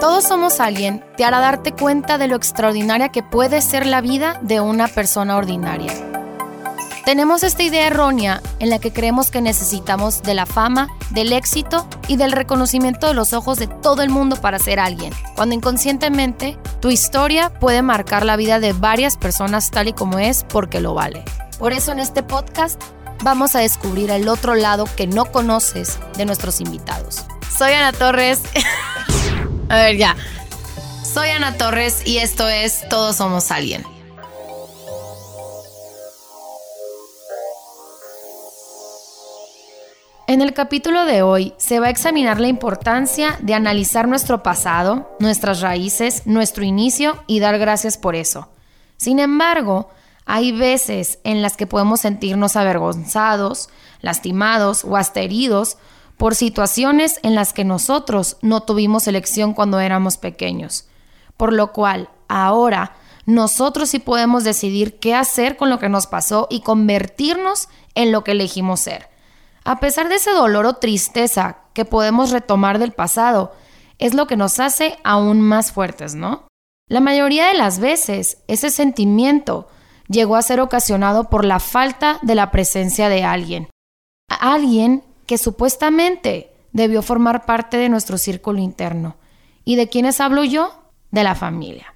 Todos somos alguien te hará darte cuenta de lo extraordinaria que puede ser la vida de una persona ordinaria. Tenemos esta idea errónea en la que creemos que necesitamos de la fama, del éxito y del reconocimiento de los ojos de todo el mundo para ser alguien, cuando inconscientemente tu historia puede marcar la vida de varias personas tal y como es porque lo vale. Por eso en este podcast vamos a descubrir el otro lado que no conoces de nuestros invitados. Soy Ana Torres. a ver, ya. Soy Ana Torres y esto es Todos Somos Alguien. En el capítulo de hoy se va a examinar la importancia de analizar nuestro pasado, nuestras raíces, nuestro inicio y dar gracias por eso. Sin embargo, hay veces en las que podemos sentirnos avergonzados, lastimados o hasta heridos por situaciones en las que nosotros no tuvimos elección cuando éramos pequeños. Por lo cual, ahora, nosotros sí podemos decidir qué hacer con lo que nos pasó y convertirnos en lo que elegimos ser. A pesar de ese dolor o tristeza que podemos retomar del pasado, es lo que nos hace aún más fuertes, ¿no? La mayoría de las veces ese sentimiento llegó a ser ocasionado por la falta de la presencia de alguien. Alguien que supuestamente debió formar parte de nuestro círculo interno. ¿Y de quiénes hablo yo? De la familia.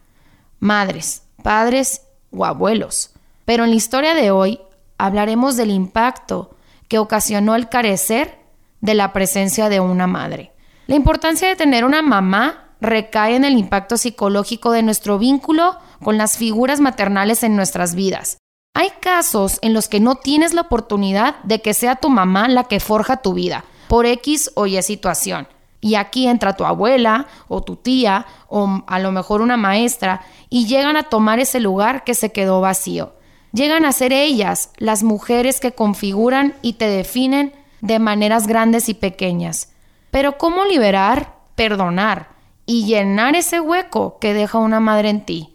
Madres, padres o abuelos. Pero en la historia de hoy hablaremos del impacto que ocasionó el carecer de la presencia de una madre. La importancia de tener una mamá recae en el impacto psicológico de nuestro vínculo con las figuras maternales en nuestras vidas. Hay casos en los que no tienes la oportunidad de que sea tu mamá la que forja tu vida, por X o Y situación. Y aquí entra tu abuela o tu tía o a lo mejor una maestra y llegan a tomar ese lugar que se quedó vacío llegan a ser ellas las mujeres que configuran y te definen de maneras grandes y pequeñas. Pero ¿cómo liberar, perdonar y llenar ese hueco que deja una madre en ti?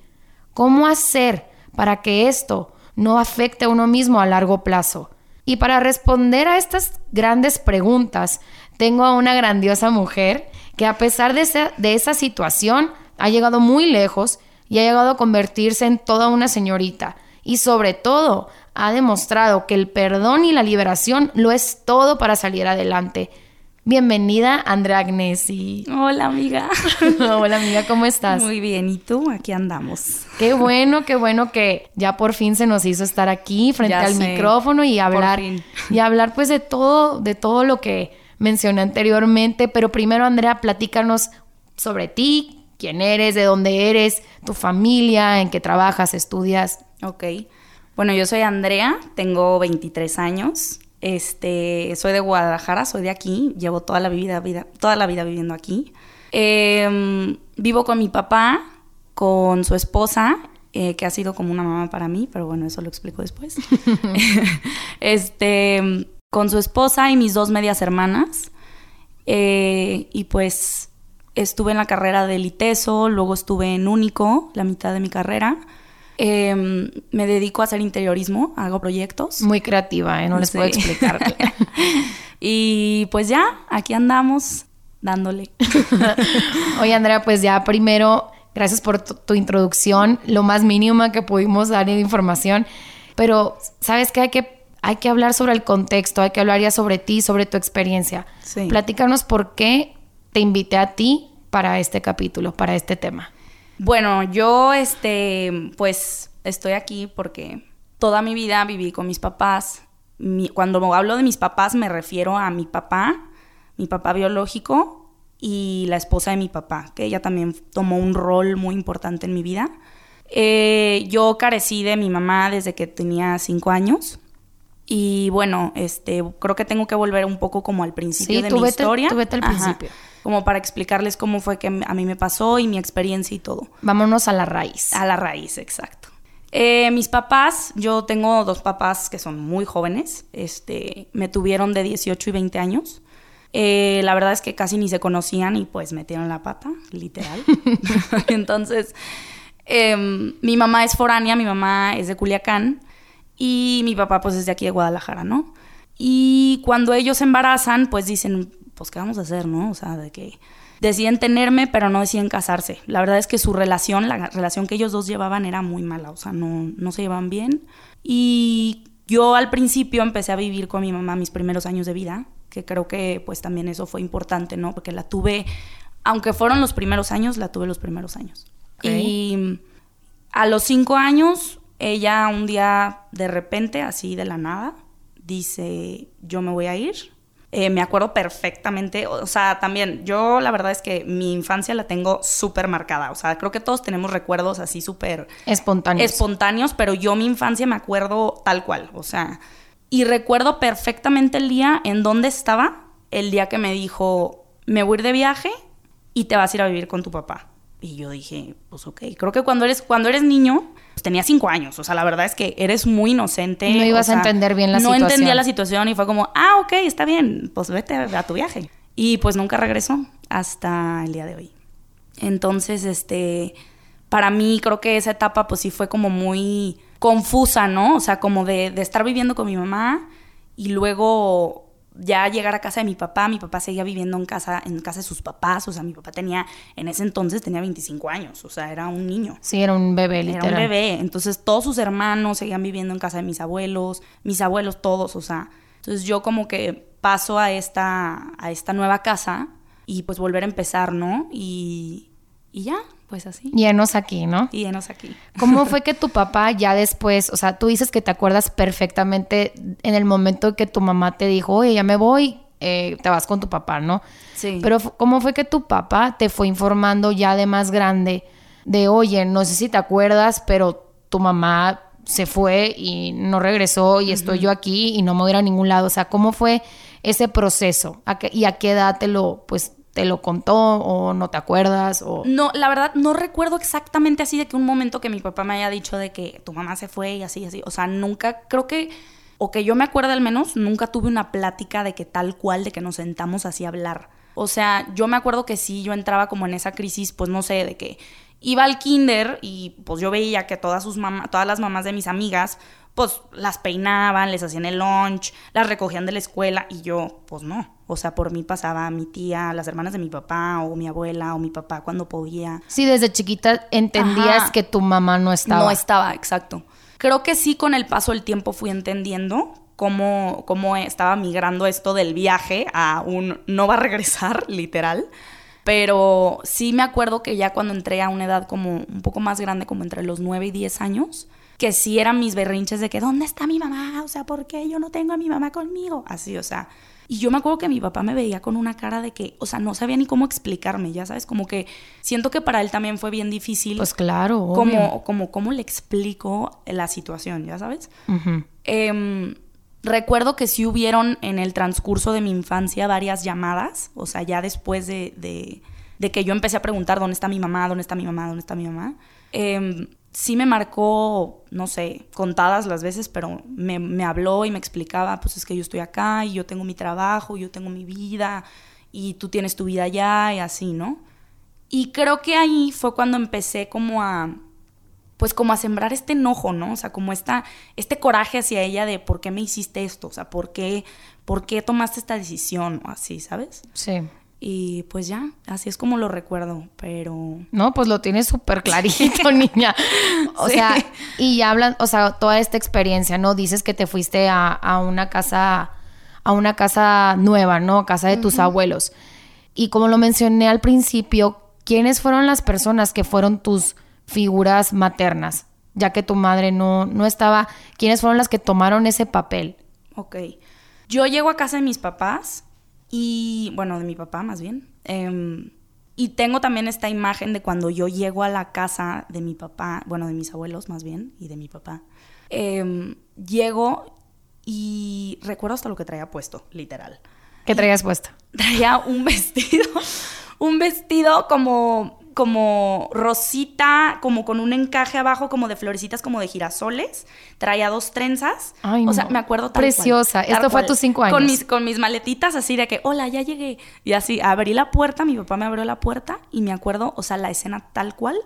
¿Cómo hacer para que esto no afecte a uno mismo a largo plazo? Y para responder a estas grandes preguntas, tengo a una grandiosa mujer que a pesar de esa, de esa situación ha llegado muy lejos y ha llegado a convertirse en toda una señorita y sobre todo ha demostrado que el perdón y la liberación lo es todo para salir adelante. Bienvenida, Andrea Agnesi. Hola, amiga. Hola, amiga, ¿cómo estás? Muy bien, ¿y tú? Aquí andamos. Qué bueno, qué bueno que ya por fin se nos hizo estar aquí frente al micrófono y hablar y hablar pues de todo, de todo lo que mencioné anteriormente, pero primero Andrea, platícanos sobre ti, quién eres, de dónde eres, tu familia, en qué trabajas, estudias. Ok. Bueno, yo soy Andrea, tengo 23 años. Este, soy de Guadalajara, soy de aquí, llevo toda la vida, vida toda la vida viviendo aquí. Em, vivo con mi papá, con su esposa, eh, que ha sido como una mamá para mí, pero bueno, eso lo explico después. este, con su esposa y mis dos medias hermanas. Eh, y pues estuve en la carrera de Liteso, luego estuve en Único, la mitad de mi carrera. Em, me dedico a hacer interiorismo, hago proyectos. Muy creativa, ¿eh? no les puedo explicar. y pues ya, aquí andamos dándole. Oye, Andrea, pues ya primero, gracias por tu, introducción, lo más mínima que pudimos dar de información, pero sabes que hay que hay que hablar sobre el contexto, hay que hablar ya sobre ti, sobre tu experiencia. Sí. Platícanos por qué te invité a ti para este capítulo, para este tema. Bueno, yo, este, pues estoy aquí porque toda mi vida viví con mis papás. cuando hablo de mis papás me refiero a mi papá, mi papá biológico y la esposa de mi papá, que ella también tomó un rol muy importante en mi vida. Eh, yo carecí de mi mamá desde que tenía cinco años. Y bueno, este, creo que tengo que volver un poco como al principio de mi historia. Tú vete al principio como para explicarles cómo fue que a mí me pasó y mi experiencia y todo. Vámonos a la raíz. A la raíz, exacto. Eh, mis papás, yo tengo dos papás que son muy jóvenes, este, me tuvieron de 18 y 20 años. Eh, la verdad es que casi ni se conocían y pues metieron la pata, literal. Entonces, em, mi mamá es foránea, mi mamá es de Culiacán y mi papá pues es de aquí de Guadalajara, ¿no? Y cuando ellos se embarazan, pues dicen, pues, ¿qué vamos a hacer, no? O sea, de que deciden tenerme, pero no deciden casarse. La verdad es que su relación, la relación que ellos dos llevaban era muy mala, o sea, no, no se llevan bien. Y yo al principio empecé a vivir con mi mamá mis primeros años de vida, que creo que pues también eso fue importante, ¿no? Porque la tuve, aunque fueron los primeros años, la tuve los primeros años. Y a los cinco años, ella un día de repente, así de la nada, dice, yo me voy a ir eh, me acuerdo perfectamente, o sea, también yo la verdad es que mi infancia la tengo súper marcada, o sea, creo que todos tenemos recuerdos así súper espontáneos. espontáneos, pero yo mi infancia me acuerdo tal cual, o sea, y recuerdo perfectamente el día en donde estaba, el día que me dijo, me voy a ir de viaje y te vas a ir a vivir con tu papá. Y yo dije, pues ok, creo que cuando eres, cuando eres niño, pues tenía cinco años, o sea, la verdad es que eres muy inocente. No ibas a entender bien la situación. No entendía la situación y fue como, ah, ok, está bien, pues vete a tu viaje. Y pues nunca regresó hasta el día de hoy. Entonces, este, para mí creo que esa etapa pues sí fue como muy confusa, ¿no? O sea, como de, de estar viviendo con mi mamá y luego ya llegar a casa de mi papá, mi papá seguía viviendo en casa, en casa de sus papás, o sea, mi papá tenía, en ese entonces tenía 25 años, o sea, era un niño. Sí, era un bebé, literal. Era un bebé, entonces todos sus hermanos seguían viviendo en casa de mis abuelos, mis abuelos todos, o sea, entonces yo como que paso a esta, a esta nueva casa y pues volver a empezar, ¿no? Y, y ya, pues así. Llenos aquí, ¿no? Y llenos aquí. ¿Cómo fue que tu papá ya después, o sea, tú dices que te acuerdas perfectamente en el momento que tu mamá te dijo, oye, ya me voy, eh, te vas con tu papá, ¿no? Sí. Pero ¿cómo fue que tu papá te fue informando ya de más grande de, oye, no sé si te acuerdas, pero tu mamá se fue y no regresó y estoy yo aquí y no me voy a ir a ningún lado? O sea, ¿cómo fue ese proceso? ¿Y a qué edad te lo, pues, te lo contó o no te acuerdas o No, la verdad no recuerdo exactamente así de que un momento que mi papá me haya dicho de que tu mamá se fue y así así, o sea, nunca creo que o que yo me acuerdo al menos, nunca tuve una plática de que tal cual de que nos sentamos así a hablar. O sea, yo me acuerdo que sí, yo entraba como en esa crisis, pues no sé, de que iba al kinder y pues yo veía que todas sus mamás, todas las mamás de mis amigas, pues las peinaban, les hacían el lunch, las recogían de la escuela y yo, pues no. O sea, por mí pasaba mi tía, las hermanas de mi papá o mi abuela o mi papá cuando podía. Sí, desde chiquita entendías que tu mamá no estaba. No estaba, exacto. Creo que sí con el paso del tiempo fui entendiendo cómo, cómo estaba migrando esto del viaje a un no va a regresar, literal. Pero sí me acuerdo que ya cuando entré a una edad como un poco más grande, como entre los 9 y 10 años, que sí eran mis berrinches de que ¿dónde está mi mamá? O sea, ¿por qué yo no tengo a mi mamá conmigo? Así, o sea. Y yo me acuerdo que mi papá me veía con una cara de que, o sea, no sabía ni cómo explicarme, ya sabes, como que siento que para él también fue bien difícil. Pues claro. Como, como, cómo le explico la situación, ya sabes. Em, recuerdo que sí hubieron en el transcurso de mi infancia varias llamadas, o sea, ya después de, de, de que yo empecé a preguntar dónde está mi mamá, dónde está mi mamá, dónde está mi mamá. Eh, sí me marcó, no sé, contadas las veces, pero me, habló y me explicaba, pues es que yo estoy acá y yo tengo mi trabajo, yo tengo mi vida y tú tienes tu vida allá y así, ¿no? Y creo que ahí fue cuando empecé como a, pues como a sembrar este enojo, ¿no? O sea, como esta, este coraje hacia ella de por qué me hiciste esto, o sea, por qué, por qué tomaste esta decisión o así, ¿sabes? Sí. Y pues ya, así es como lo recuerdo, pero... No, pues lo tienes súper clarito, niña. O sea, y ya hablan, o sea, toda esta experiencia, ¿no? Dices que te fuiste a, una casa, a una casa nueva, ¿no? Casa de tus abuelos. Y como lo mencioné al principio, ¿quiénes fueron las personas que fueron tus figuras maternas? Ya que tu madre no, no estaba, ¿quiénes fueron las que tomaron ese papel? Ok. Yo llego a casa de mis papás y bueno, de mi papá más bien. Em, y tengo también esta imagen de cuando yo llego a la casa de mi papá, bueno, de mis abuelos más bien, y de mi papá. Em, llego y recuerdo hasta lo que traía puesto, literal. ¿Qué traías puesto? Traía un vestido, un vestido como como rosita, como con un encaje abajo, como de florecitas, como de girasoles. Traía dos trenzas. Ay, o sea, me acuerdo tal Preciosa. Esto fue a tus cinco años. Con mis, con mis maletitas así de que, hola, ya llegué. Y así, abrí la puerta, mi papá me abrió la puerta y me acuerdo, o sea, la escena tal cual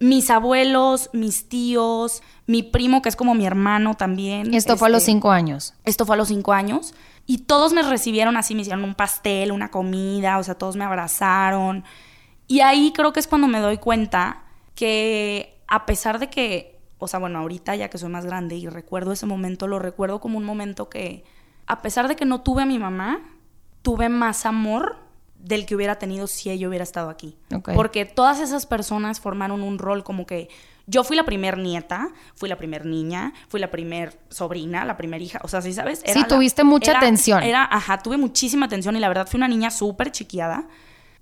mis abuelos, mis tíos, mi primo, que es como mi hermano también. Esto fue a los este, cinco años. Esto fue a los cinco años. Y todos me recibieron así, me hicieron un pastel, una comida, o sea, todos me abrazaron. Y ahí creo que es cuando me doy cuenta que a pesar de que, o sea, bueno, ahorita ya que soy más grande y recuerdo ese momento, lo recuerdo como un momento que, a pesar de que no tuve a mi mamá, tuve más amor del que hubiera tenido si ella hubiera estado aquí. Porque todas esas personas formaron un rol como que yo fui la primer nieta, fui la primer niña, fui la primer sobrina, la primer hija, o sea, sí sabes. Sí, la- tuviste mucha era- atención. Era, ajá, tuve muchísima atención y la verdad fui una niña súper chiquiada.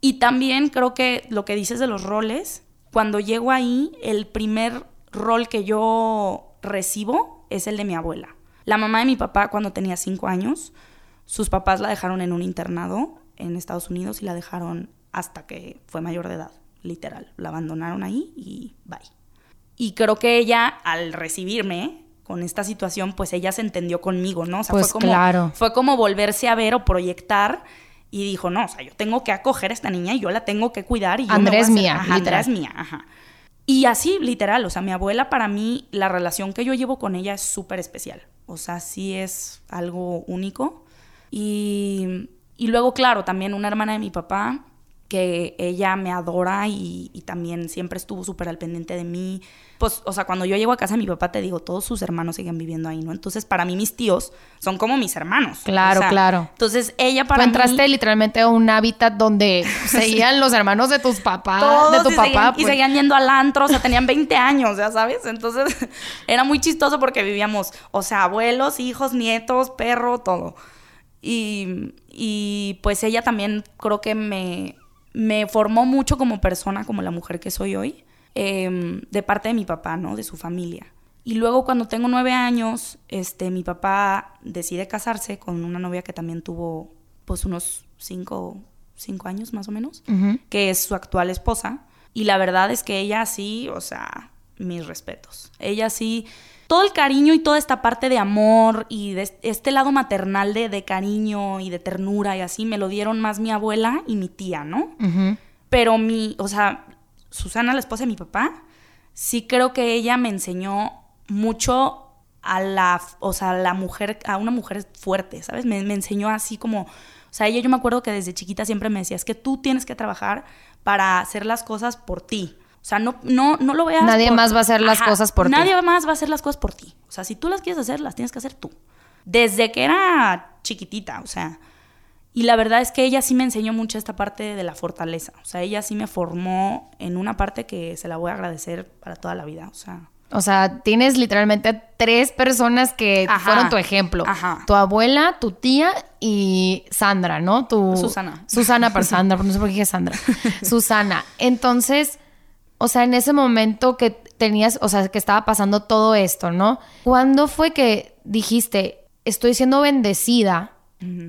Y también creo que lo que dices de los roles, cuando llego ahí, el primer rol que yo recibo es el de mi abuela. La mamá de mi papá cuando tenía cinco años, sus papás la dejaron en un internado en Estados Unidos y la dejaron hasta que fue mayor de edad, literal. La abandonaron ahí y bye. Y creo que ella, al recibirme con esta situación, pues ella se entendió conmigo, ¿no? O sea, Pues fue como, claro. fue como volverse a ver o proyectar y dijo, no, o sea, yo tengo que acoger a esta niña y yo la tengo que cuidar y yo Andrea es mía, Ajá, Andrea es mía, ajá. Y así, literal, o sea, mi abuela para mí, la relación que yo llevo con ella es súper especial. O sea, sí es algo único. Y, y luego, claro, también una hermana de mi papá, que ella me adora y, y también siempre estuvo súper al pendiente de mí. Pues, o sea, cuando yo llego a casa mi papá, te digo, todos sus hermanos siguen viviendo ahí, ¿no? Entonces, para mí, mis tíos son como mis hermanos. Claro, O sea, claro. Entonces, ella para entraste mí... literalmente a un hábitat donde seguían los hermanos de tus papás, Todos de tu y papá. seguían, y pues. seguían yendo al antro, o sea, tenían 20 años, ya sabes. Entonces, era muy chistoso porque vivíamos, o sea, abuelos, hijos, nietos, perro, todo. Y, y, pues ella también creo que me, me formó mucho como persona, como la mujer que soy hoy, em, de parte de mi papá, ¿no? De su familia. Y luego cuando tengo nueve años, este, mi papá decide casarse con una novia que también tuvo, pues, unos cinco, cinco años más o menos que es su actual esposa. Y la verdad es que ella sí, o sea, mis respetos. Ella sí, todo el cariño y toda esta parte de amor y de est- este lado maternal de, de cariño y de ternura y así, me lo dieron más mi abuela y mi tía, ¿no? Pero mi, o sea, Susana, la esposa de mi papá, sí creo que ella me enseñó mucho a la, o sea, a la mujer, a una mujer fuerte, ¿sabes? Me, me enseñó así como, o sea, ella yo me acuerdo que desde chiquita siempre me decía, es que tú tienes que trabajar para hacer las cosas por ti. O sea, no, no, no lo veas. Nadie por- más va a hacer las cosas por ti. Nadie más va a hacer las cosas por ti. O sea, si tú las quieres hacer, las tienes que hacer tú. Desde que era chiquitita, o sea. Y la verdad es que ella sí me enseñó mucho esta parte de la fortaleza. O sea, ella sí me formó en una parte que se la voy a agradecer para toda la vida. O sea, O sea, tienes literalmente tres personas que Ajá. fueron tu ejemplo. Ajá. Tu abuela, tu tía y Sandra, ¿no? Tu... Susana. Susana, pero Sandra, no sé por qué dije Sandra. Susana. Entonces, o sea, en ese momento que tenías, o sea, que estaba pasando todo esto, ¿no? ¿Cuándo fue que dijiste, estoy siendo bendecida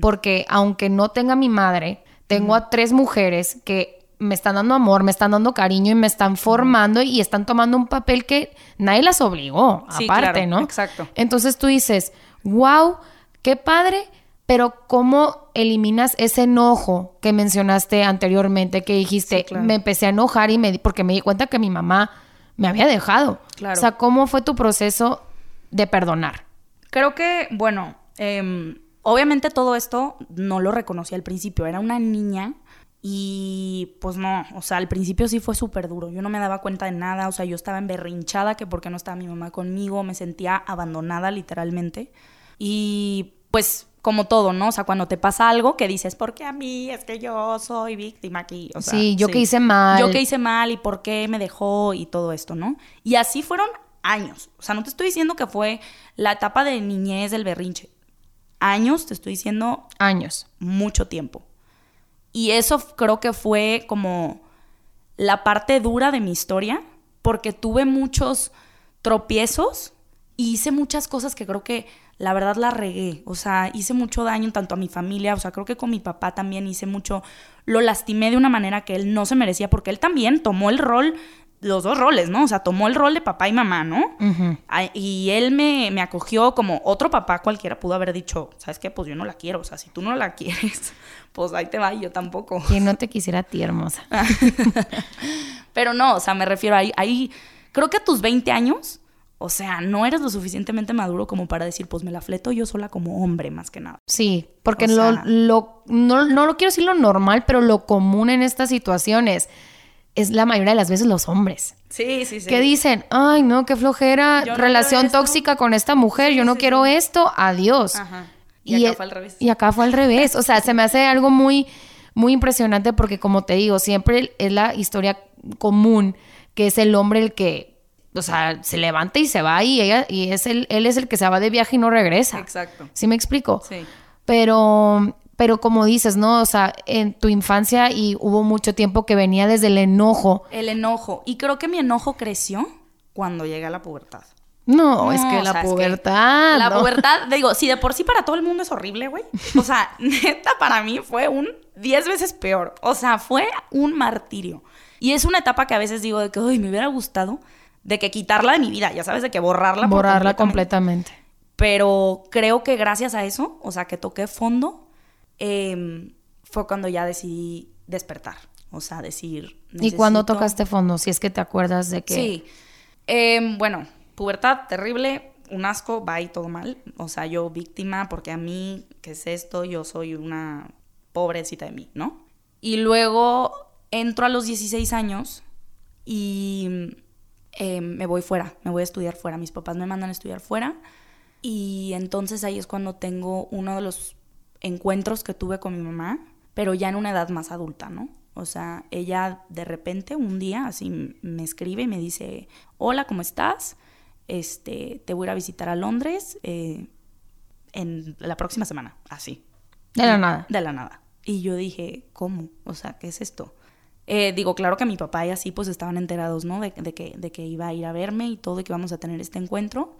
porque aunque no tenga mi madre, tengo a tres mujeres que me están dando amor, me están dando cariño y me están formando y están tomando un papel que nadie las obligó, Sí, aparte, claro, ¿no? exacto. Entonces tú dices, wow, qué padre, pero ¿cómo eliminas ese enojo que mencionaste anteriormente? Que dijiste, Sí, claro. me empecé a enojar y me di, porque me di cuenta que mi mamá me había dejado. Claro. O sea, ¿cómo fue tu proceso de perdonar? creo que, bueno, em, obviamente todo esto no lo reconocí al principio. Era una niña y pues no, o sea, al principio sí fue súper duro. Yo no me daba cuenta de nada, o sea, yo estaba emberrinchada que porque no estaba mi mamá conmigo, me sentía abandonada literalmente. Y pues como todo, ¿no? O sea, cuando te pasa algo que dices, ¿por qué a mí? Es que yo soy víctima aquí. O sea, Sí, yo que hice mal. Yo que hice mal y por qué me dejó y todo esto, ¿no? Y así fueron años. O sea, no te estoy diciendo que fue la etapa de niñez del berrinche. Años, te estoy diciendo Años. mucho tiempo. Y eso creo que fue como la parte dura de mi historia, porque tuve muchos tropiezos y hice muchas cosas que creo que la verdad la regué. O sea, hice mucho daño tanto a mi familia, o sea, creo que con mi papá también hice mucho, lo lastimé de una manera que él no se merecía, porque él también tomó el rol, los dos roles, ¿no? O sea, tomó el rol de papá y mamá, ¿no? Ay, Y él me, me acogió como otro papá cualquiera pudo haber dicho, ¿sabes qué? Pues yo no la quiero. O sea, si tú no la quieres, pues ahí te va y yo tampoco. Quien no te quisiera a ti, hermosa. Pero no, o sea, me refiero ahí, ahí, creo que a tus 20 años, o sea, no eres lo suficientemente maduro como para decir, pues me la fleto yo sola como hombre, más que nada. Sí, porque O lo, sea- lo, no, no lo quiero decir lo normal, pero lo común en estas situaciones es la mayoría de las veces los hombres. Sí, sí, sí. Que dicen, ay, no, qué flojera, no relación quiero esto". tóxica con esta mujer, yo no sí, quiero esto, adiós. Ajá. Y, acá e- fue al revés. Y acá fue al revés. O sea, se me hace algo muy, muy impresionante porque, como te digo, siempre es la historia común que es el hombre el que, o sea, se levanta y se va y ella, y es el, él es el que se va de viaje y no regresa. Exacto. ¿Sí me explico? Sí. Pero, pero como dices, ¿no? O sea, en tu infancia y hubo mucho tiempo que venía desde el enojo. El enojo. Y creo que mi enojo creció cuando llegué a la pubertad. No, es que o la sea, es que pubertad. La ¿no? pubertad, digo, si de por sí para todo el mundo es horrible, güey. O sea, neta, para mí fue un 10 veces peor. O sea, fue un martirio. Y es una etapa que a veces digo de que, ay, me hubiera gustado de que quitarla de mi vida, ya sabes, de que borrarla. Borrarla completamente. completamente. Pero creo que gracias a eso, o sea, que toqué fondo, em, fue cuando ya decidí despertar. O sea, decir. ¿Y cuándo necesito- tocaste fondo? Si es que te acuerdas de que. Sí. Em, bueno, pubertad terrible, un asco, va y todo mal. O sea, yo víctima, porque a mí, ¿qué es esto? Yo soy una pobrecita de mí, ¿no? Y luego entro a los 16 años y em, me voy fuera, me voy a estudiar fuera. Mis papás me mandan a estudiar fuera. Y entonces ahí es cuando tengo uno de los encuentros que tuve con mi mamá, pero ya en una edad más adulta, ¿no? O sea, ella de repente un día así me escribe y me dice, hola, ¿cómo estás? Este, te voy a ir a visitar a Londres eh, en la próxima semana, así. De la nada. De la nada. Y yo dije, ¿cómo? O sea, ¿qué es esto? Eh, digo, claro que mi papá y así pues estaban enterados, ¿no? De, de que, de que iba a ir a verme y todo y que íbamos a tener este encuentro.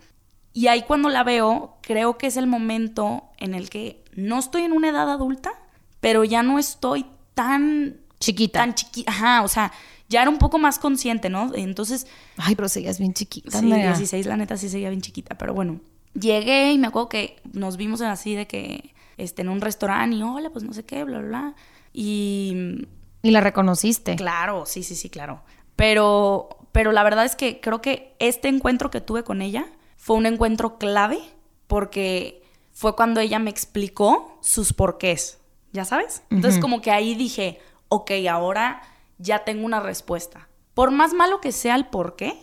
Y ahí cuando la veo, creo que es el momento en el que no estoy en una edad adulta, pero ya no estoy tan... Chiquita. Tan chiquita. Ajá, o sea, ya era un poco más consciente, ¿no? Entonces, Ay, pero seguías bien chiquita. Sí, Andrea. 16, la neta sí seguía bien chiquita, pero bueno. Llegué y me acuerdo que nos vimos así de que, este, en un restaurante y hola, pues no sé qué, bla, bla, bla. Y Y la reconociste. claro, sí, sí, sí, claro. Pero, pero la verdad es que creo que este encuentro que tuve con ella fue un encuentro clave porque fue cuando ella me explicó sus porqués, ¿ya sabes? Entonces como que ahí dije, ok, ahora ya tengo una respuesta. Por más malo que sea el porqué,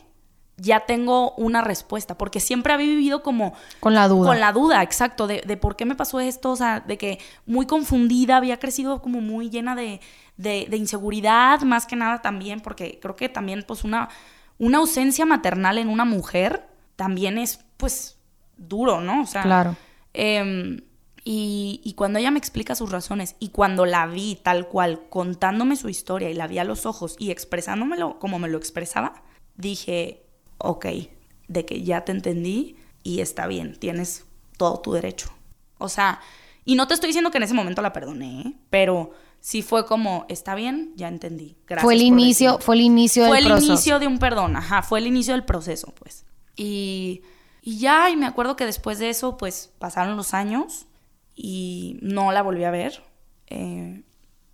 ya tengo una respuesta, porque siempre había vivido como Con la duda. con la duda, exacto, de, de por qué me pasó esto, o sea, de que muy confundida, había crecido como muy llena de, de- de inseguridad, más que nada también, porque creo que también pues una, una ausencia maternal en una mujer también es pues duro, ¿no? O sea, Claro. Em, y, y cuando ella me explica sus razones y cuando la vi tal cual, contándome su historia y la vi a los ojos y expresándomelo como me lo expresaba, dije, ok, de que ya te entendí y está bien, tienes todo tu derecho. O sea, y no te estoy diciendo que en ese momento la perdoné, pero sí fue como, está bien, ya entendí. Gracias fue el inicio, decirme". fue el inicio Fue del el proceso. inicio de un perdón, ajá, fue el inicio del proceso, pues. Y, y ya, y me acuerdo que después de eso, pues pasaron los años y no la volví a ver. Eh,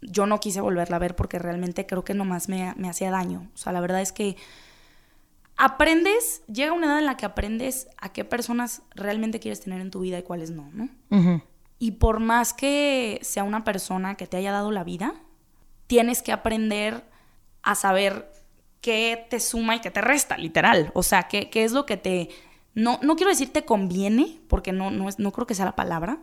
yo no quise volverla a ver porque realmente creo que nomás me, me hacía daño. O sea, la verdad es que aprendes, llega una edad en la que aprendes a qué personas realmente quieres tener en tu vida y cuáles no, ¿no? Ujú. Y por más que sea una persona que te haya dado la vida, tienes que aprender a saber qué te suma y qué te resta, literal. O sea, qué, qué es lo que te... No, no quiero decir te conviene, porque no, no, es, no creo que sea la palabra,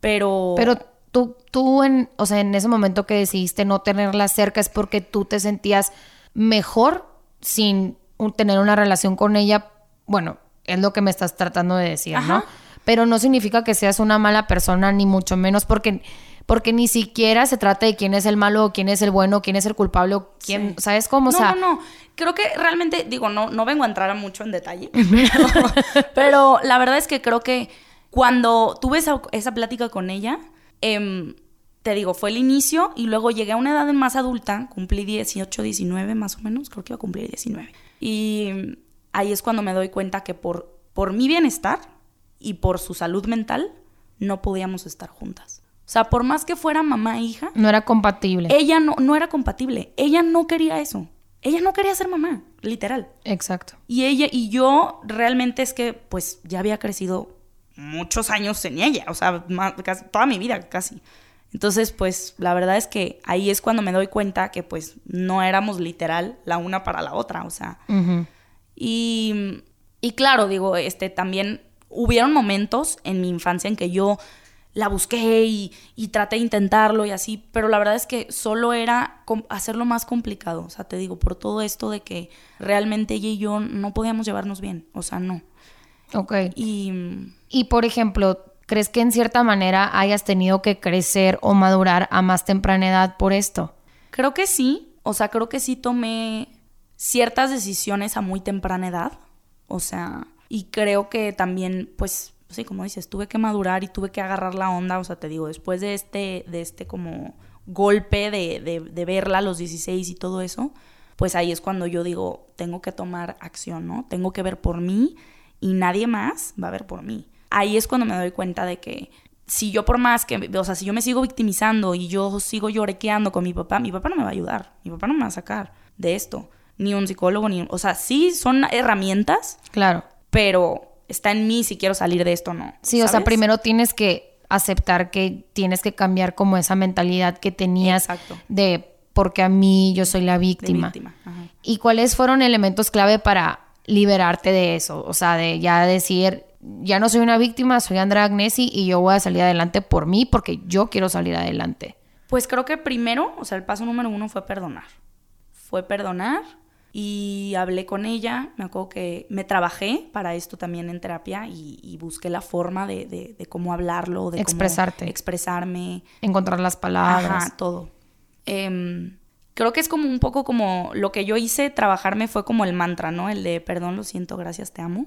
pero... Pero tú, tú en, o sea, en ese momento que decidiste no tenerla cerca es porque tú te sentías mejor sin un- tener una relación con ella. Bueno, es lo que me estás tratando de decir, ¿no? Pero no significa que seas una mala persona, ni mucho menos, porque, porque ni siquiera se trata de quién es el malo, o quién es el bueno, quién es el culpable, o quién, Sí. ¿sabes cómo? O no, sea, no, no. Creo que realmente, digo, no, no vengo a entrar mucho en detalle, pero, pero la verdad es que creo que cuando tuve esa, esa plática con ella, em, te digo, fue el inicio y luego llegué a una edad más adulta, cumplí 18, 19 más o menos, creo que iba a cumplir 19. Y ahí es cuando me doy cuenta que por, por mi bienestar y por su salud mental, no podíamos estar juntas. O sea, por más que fuera mamá e hija, no era compatible. ella no, no era compatible. Ella no quería eso. ella no quería ser mamá, literal. Exacto. Y ella y yo realmente es que pues ya había crecido muchos años en ella, o sea, toda mi vida casi. Entonces, pues la verdad es que ahí es cuando me doy cuenta que pues no éramos literal la una para la otra, o sea. y, y claro, digo, este también hubieron momentos en mi infancia en que yo la busqué y, y, traté de intentarlo y así, pero la verdad es que solo era hacerlo más complicado, o sea, te digo, por todo esto de que realmente ella y yo no podíamos llevarnos bien, o sea, no. Ok. Y, y por ejemplo, ¿crees que en cierta manera hayas tenido que crecer o madurar a más temprana edad por esto? Creo que sí, o sea, creo que sí tomé ciertas decisiones a muy temprana edad, o sea, y creo que también, pues, sí, como dices, tuve que madurar y tuve que agarrar la onda, o sea, te digo, después de este, de este como golpe de, de, verla a los 16 y todo eso, pues ahí es cuando yo digo, tengo que tomar acción, ¿no? Tengo que ver por mí y nadie más va a ver por mí. Ahí es cuando me doy cuenta de que si yo por más que, o sea, si yo me sigo victimizando y yo sigo llorequeando con mi papá, mi papá no me va a ayudar, mi papá no me va a sacar de esto, ni un psicólogo, ni, o sea, sí son herramientas. Claro. Pero está en mí si quiero salir de esto o no. Sí, o sea, primero tienes que aceptar que tienes que cambiar como esa mentalidad que tenías de porque a mí yo soy la víctima. ¿Y cuáles fueron elementos clave para liberarte de eso? O sea, de ya decir, ya no soy una víctima, soy Andrea Agnesi y yo voy a salir adelante por mí porque yo quiero salir adelante. Pues creo que primero, o sea, el paso número uno fue perdonar. Fue perdonar y hablé con ella, me acuerdo que me trabajé para esto también en terapia y, busqué la forma de, cómo hablarlo, de expresarte, cómo expresarme, encontrar las palabras, Ajá, todo. Em, creo que es como un poco como lo que yo hice, trabajarme fue como el mantra, ¿no? El de perdón, lo siento, gracias, te amo.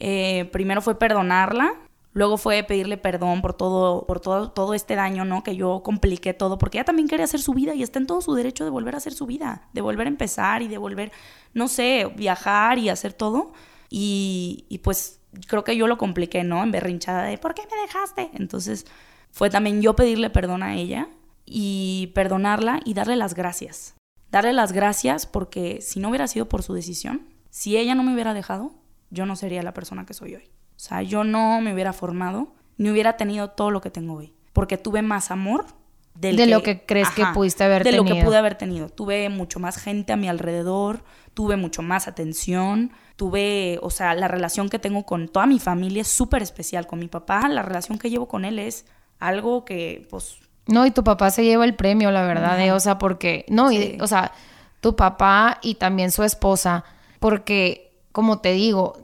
Eh, primero fue perdonarla, Luego fue pedirle perdón por todo, por todo, todo este daño, ¿no? Que yo compliqué todo, porque ella también quería hacer su vida y está en todo su derecho de volver a hacer su vida, de volver a empezar y de volver, no sé, viajar y hacer todo. Y, y pues creo que yo lo compliqué, ¿no? En berrinchada de, ¿por qué me dejaste? Entonces fue también yo pedirle perdón a ella y perdonarla y darle las gracias. Darle las gracias porque si no hubiera sido por su decisión, si ella no me hubiera dejado, yo no sería la persona que soy hoy. O sea, yo no me hubiera formado ni hubiera tenido todo lo que tengo hoy. Porque tuve más amor de lo que crees que pudiste haber tenido. De lo que pude haber tenido. Tuve mucho más gente a mi alrededor, tuve mucho más atención, tuve, o sea, la relación que tengo con toda mi familia es súper especial. Con mi papá, la relación que llevo con él es algo que, pues... No, y tu papá se lleva el premio, la verdad, eh, o sea, porque, no, y, o sea, tu papá y también su esposa, porque, como te digo,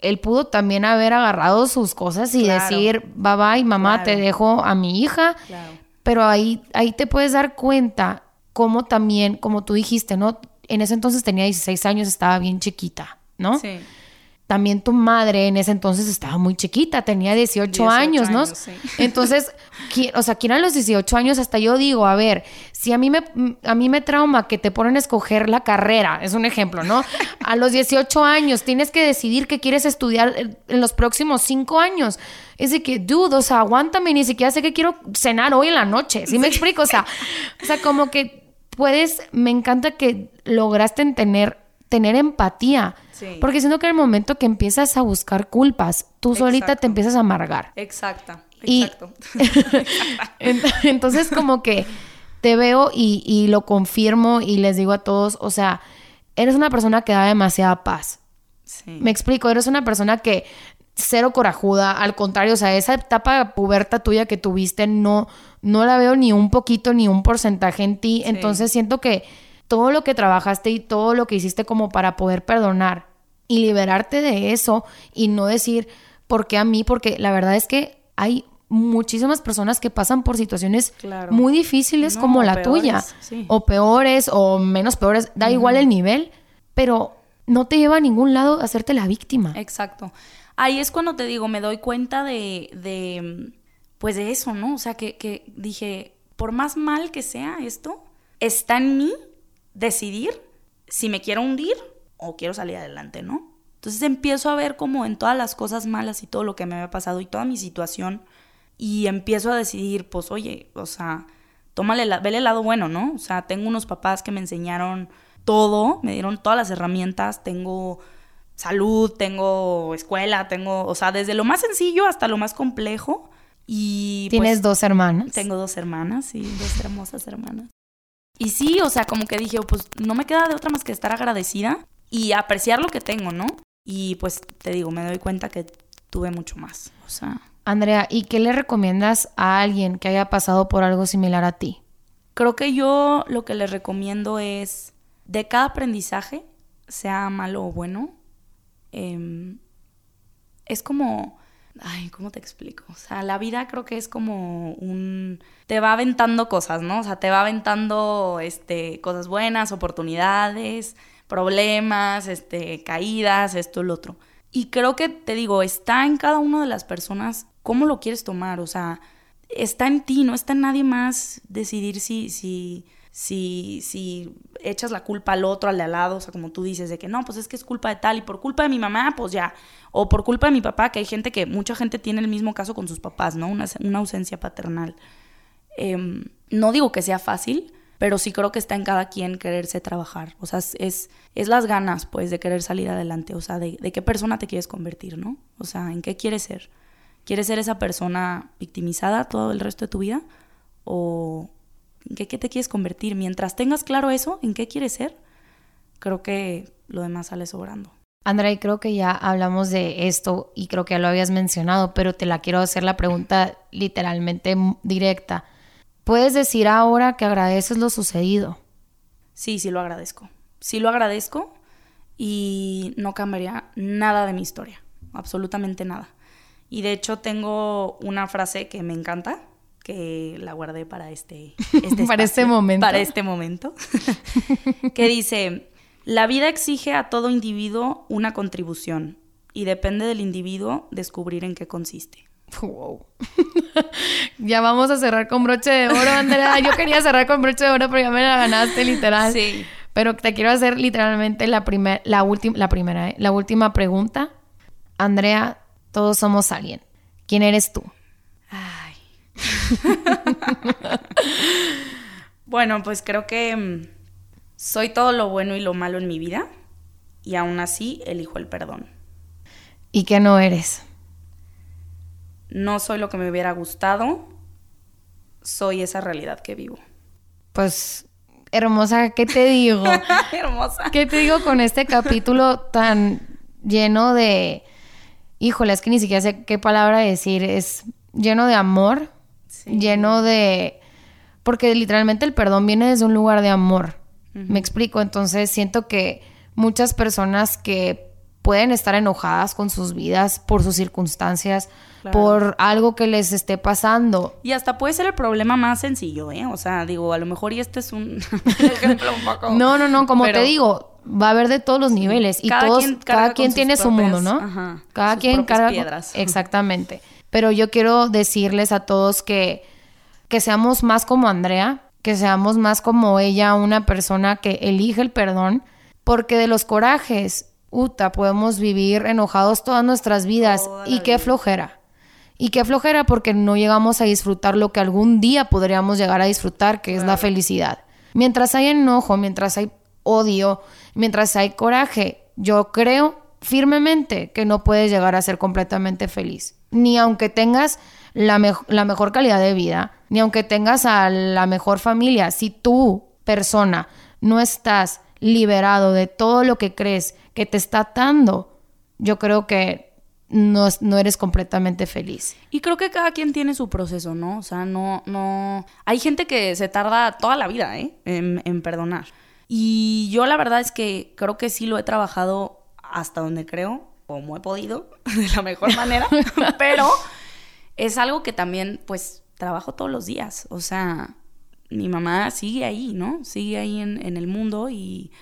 él pudo también haber agarrado sus cosas y decir, bye bye, mamá, te dejo a mi hija. Pero ahí, ahí te puedes dar cuenta cómo también, como tú dijiste, ¿no? En ese entonces tenía 16 años, estaba bien chiquita, ¿no? Sí también tu madre en ese entonces estaba muy chiquita, tenía 18, años, ¿no? Entonces, o sea, ¿quién a los 18 años? Hasta yo digo, a ver, si a mí, me, a mí me trauma que te ponen a escoger la carrera, es un ejemplo, ¿no? A los 18 años tienes que decidir qué quieres estudiar en los próximos 5 años. Es de que, dude, o sea, aguántame, ni siquiera sé qué quiero cenar hoy en la noche, ¿sí, me explico? O sea, o sea, como que puedes, me encanta que lograste tener, tener empatía porque siento que en el momento que empiezas a buscar culpas, tú solita te empiezas a amargar. Exacto. Exacto. entonces como que te veo y, lo confirmo y les digo a todos, o sea, eres una persona que da demasiada paz. Sí. Me explico, eres una persona que cero corajuda, al contrario, o sea, esa etapa puberta tuya que tuviste no, no la veo ni un poquito ni un porcentaje en ti, entonces siento que todo lo que trabajaste y todo lo que hiciste como para poder perdonar y liberarte de eso y no decir, ¿por qué a mí? Porque la verdad es que hay muchísimas personas que pasan por situaciones muy difíciles como la tuya, o peores o menos peores, da igual el nivel, pero no te lleva a ningún lado hacerte la víctima. Exacto. Ahí es cuando te digo, me doy cuenta de, de pues de eso, ¿no? O sea, que, que dije, por más mal que sea esto, está en mí decidir si me quiero hundir o quiero salir adelante, ¿no? Entonces empiezo a ver como en todas las cosas malas y todo lo que me había pasado y toda mi situación y empiezo a decidir, pues oye, o sea, tómale, la, vele el lado bueno, ¿no? O sea, tengo unos papás que me enseñaron todo, me dieron todas las herramientas, tengo salud, tengo escuela, tengo, o sea, desde lo más sencillo hasta lo más complejo. Y ¿Tienes pues, dos hermanas? Tengo dos hermanas, sí, dos hermosas hermanas. Y sí, o sea, como que dije, pues no me queda de otra más que estar agradecida y apreciar lo que tengo, ¿no? Y pues te digo, me doy cuenta que tuve mucho más, o sea. Andrea, ¿y qué le recomiendas a alguien que haya pasado por algo similar a ti? Creo que yo lo que les recomiendo es, de cada aprendizaje, sea malo o bueno, em, es como Ay, ¿cómo te explico? O sea, la vida creo que es como un... Te va aventando cosas, ¿no? O sea, te va aventando este, cosas buenas, oportunidades, problemas, este, caídas, esto, lo otro. Y creo que, te digo, está en cada una de las personas cómo lo quieres tomar. O sea, está en ti, no está en nadie más decidir si, si, si, si echas la culpa al otro, al de al lado, o sea, como tú dices, de que no, pues es que es culpa de tal y por culpa de mi mamá, pues ya, o por culpa de mi papá, que hay gente que, mucha gente tiene el mismo caso con sus papás, ¿no? Una, una ausencia paternal. Em, no digo que sea fácil, pero sí creo que está en cada quien quererse trabajar, o sea, es, es las ganas, pues, de querer salir adelante, o sea, de, de qué persona te quieres convertir, ¿no? O sea, ¿en qué quieres ser? ¿Quieres ser esa persona victimizada todo el resto de tu vida? ¿O, ¿En qué, te quieres convertir? Mientras tengas claro eso, en qué quieres ser, creo que lo demás sale sobrando. Andrea, y creo que ya hablamos de esto y creo que ya lo habías mencionado, pero te la quiero hacer la pregunta literalmente directa. ¿Puedes decir ahora que agradeces lo sucedido? Sí, sí lo agradezco. Sí lo agradezco y no cambiaría nada de mi historia, absolutamente nada. Y de hecho tengo una frase que me encanta, que la guardé para este, este para este momento. Para este momento. que dice, la vida exige a todo individuo una contribución y depende del individuo descubrir en qué consiste. Wow. ya vamos a cerrar con broche de oro, Andrea. Yo quería cerrar con broche de oro, pero ya me la ganaste literal. Sí. Pero te quiero hacer literalmente la, primer, la, última la primera, ¿eh? la última pregunta. Andrea, todos somos alguien. ¿Quién eres tú? bueno, pues creo que mm, soy todo lo bueno y lo malo en mi vida y aún así elijo el perdón. ¿Y qué no eres? No soy lo que me hubiera gustado, soy esa realidad que vivo. Pues, hermosa, ¿qué te digo? hermosa. ¿Qué te digo con este capítulo tan lleno de... Híjole, es que ni siquiera sé qué palabra decir. Es lleno de amor, lleno de... Porque literalmente el perdón viene desde un lugar de amor. Me explico. Entonces siento que muchas personas que pueden estar enojadas con sus vidas por sus circunstancias, por algo que les esté pasando. Y hasta puede ser el problema más sencillo, ¿eh? O sea, digo, a lo mejor y este es un ejemplo un poco. No, no, no, como te digo, va a haber de todos los niveles y cada todos, quien cada quien tiene su mundo, ¿no? cada quien carga piedras. Exactamente. Pero yo quiero decirles a todos que, que seamos más como Andrea, que seamos más como ella, una persona que elige el perdón, porque de los corajes, uta, podemos vivir enojados todas nuestras vidas y qué flojera. Y qué flojera porque no llegamos a disfrutar lo que algún día podríamos llegar a disfrutar, que es la felicidad. Mientras hay enojo, mientras hay odio, mientras hay coraje, yo creo firmemente que no puedes llegar a ser completamente feliz ni aunque tengas la, mejor calidad de vida, ni aunque tengas a la mejor familia, si tú, persona, no estás liberado de todo lo que crees que te está atando, yo creo que no, no, eres completamente feliz. Y creo que cada quien tiene su proceso, ¿no? O sea, no, no. Hay gente que se tarda toda la vida, ¿eh? En, en perdonar. Y yo la verdad es que creo que sí lo he trabajado hasta donde creo como he podido, de la mejor manera, pero es algo que también, pues, trabajo todos los días. O sea, mi mamá sigue ahí, ¿no? Sigue ahí en, el mundo y,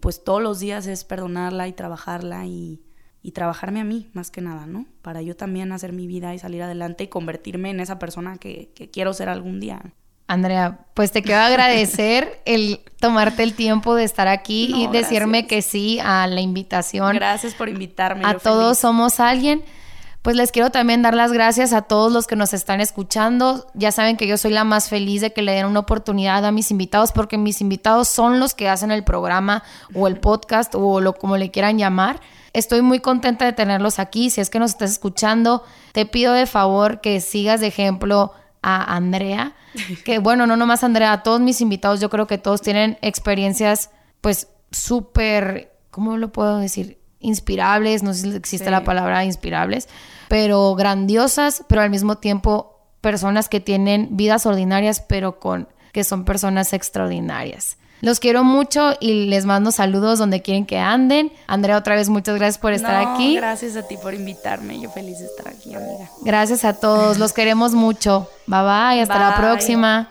pues todos los días es perdonarla y trabajarla y, trabajarme a mí, más que nada, ¿no? Para yo también hacer mi vida y salir adelante y convertirme en esa persona que, que quiero ser algún día. Andrea, pues te quiero agradecer el tomarte el tiempo de estar aquí y decirme que sí a la invitación. Gracias por invitarme. A todos somos alguien. Pues les quiero también dar las gracias a todos los que nos están escuchando. Ya saben que yo soy la más feliz de que le den una oportunidad a mis invitados porque mis invitados son los que hacen el programa o el podcast o lo como le quieran llamar. Estoy muy contenta de tenerlos aquí. Si es que nos estás escuchando, te pido de favor que sigas de ejemplo a Andrea, que bueno, no nomás Andrea, a todos mis invitados, yo creo que todos tienen experiencias pues súper, ¿cómo lo puedo decir? Inspirables, no sé si existe la palabra inspirables, pero grandiosas, pero al mismo tiempo personas que tienen vidas ordinarias, pero con que son personas extraordinarias. Los quiero mucho y les mando saludos donde quieren que anden. Andrea, otra vez muchas gracias por estar aquí. Gracias a ti por invitarme. Yo feliz de estar aquí, amiga. Gracias a todos. Los queremos mucho. Bye bye. Hasta la próxima.